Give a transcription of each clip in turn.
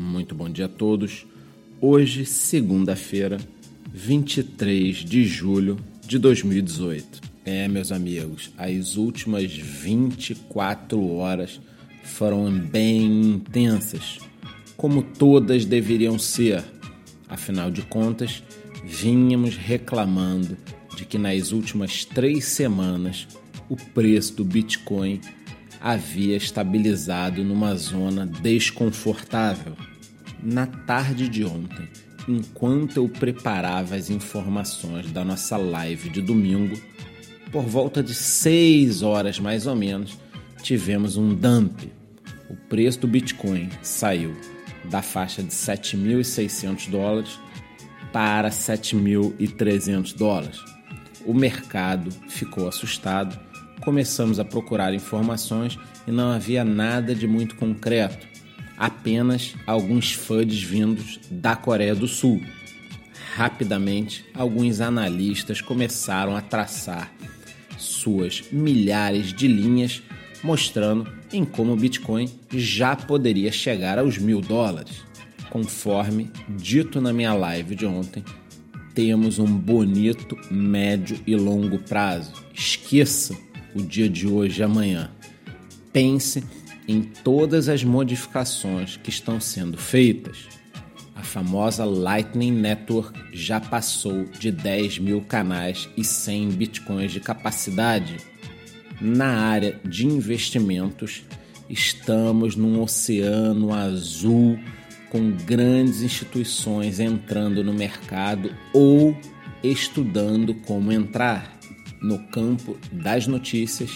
Muito bom dia a todos. Hoje, segunda-feira, 23 de julho de 2018. É, meus amigos, as últimas 24 horas foram bem intensas, como todas deveriam ser. Afinal de contas, vínhamos reclamando de que nas últimas três semanas o preço do Bitcoin havia estabilizado numa zona desconfortável. Na tarde de ontem, enquanto eu preparava as informações da nossa live de domingo, por volta de 6 horas mais ou menos, tivemos um dump. O preço do Bitcoin saiu da faixa de 7.600 dólares para 7.300 dólares. O mercado ficou assustado começamos a procurar informações e não havia nada de muito concreto, apenas alguns FUDs vindos da Coreia do Sul. Rapidamente, alguns analistas começaram a traçar suas milhares de linhas mostrando em como o Bitcoin já poderia chegar aos mil dólares. Conforme dito na minha live de ontem, temos um bonito médio e longo prazo. Esqueça o dia de hoje e amanhã. Pense em todas as modificações que estão sendo feitas. A famosa Lightning Network já passou de 10 mil canais e 100 bitcoins de capacidade. Na área de investimentos, estamos num oceano azul com grandes instituições entrando no mercado ou estudando como entrar no campo das notícias,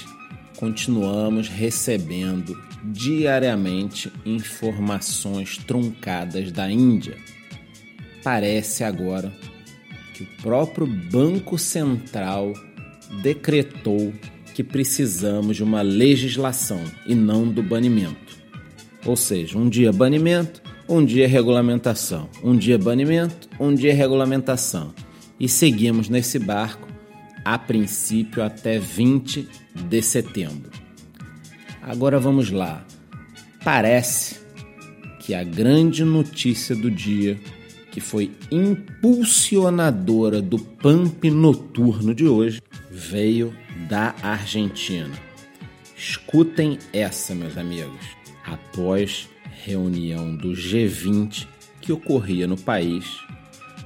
continuamos recebendo diariamente informações truncadas da Índia. Parece agora que o próprio Banco Central decretou que precisamos de uma legislação e não do banimento. Ou seja, um dia banimento, um dia regulamentação, um dia banimento, um dia regulamentação. E seguimos nesse barco a princípio até 20 de setembro. Agora vamos lá. Parece que a grande notícia do dia, que foi impulsionadora do pump noturno de hoje, veio da Argentina. Escutem essa, meus amigos. Após reunião do G20 que ocorria no país,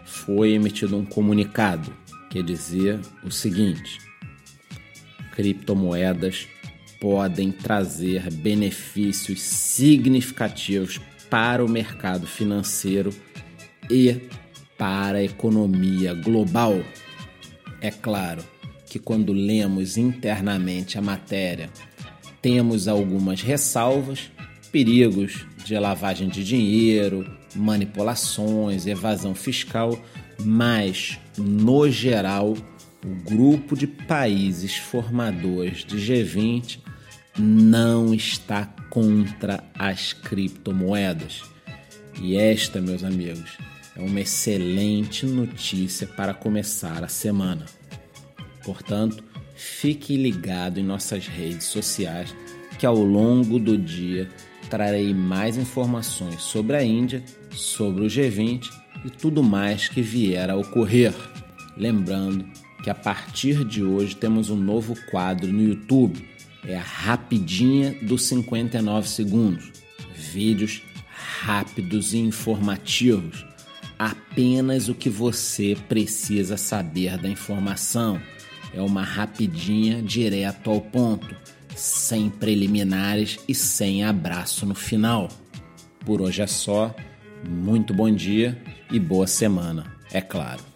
foi emitido um comunicado quer dizer o seguinte: criptomoedas podem trazer benefícios significativos para o mercado financeiro e para a economia global. É claro que quando lemos internamente a matéria, temos algumas ressalvas, perigos de lavagem de dinheiro, manipulações, evasão fiscal, mas no geral, o grupo de países formadores de G20 não está contra as criptomoedas. E esta, meus amigos, é uma excelente notícia para começar a semana. Portanto, fique ligado em nossas redes sociais que ao longo do dia trarei mais informações sobre a Índia, sobre o G20 e tudo mais que vier a ocorrer. Lembrando que a partir de hoje temos um novo quadro no YouTube, é a Rapidinha dos 59 Segundos. Vídeos rápidos e informativos. Apenas o que você precisa saber da informação. É uma rapidinha direto ao ponto, sem preliminares e sem abraço no final. Por hoje é só. Muito bom dia e boa semana, é claro.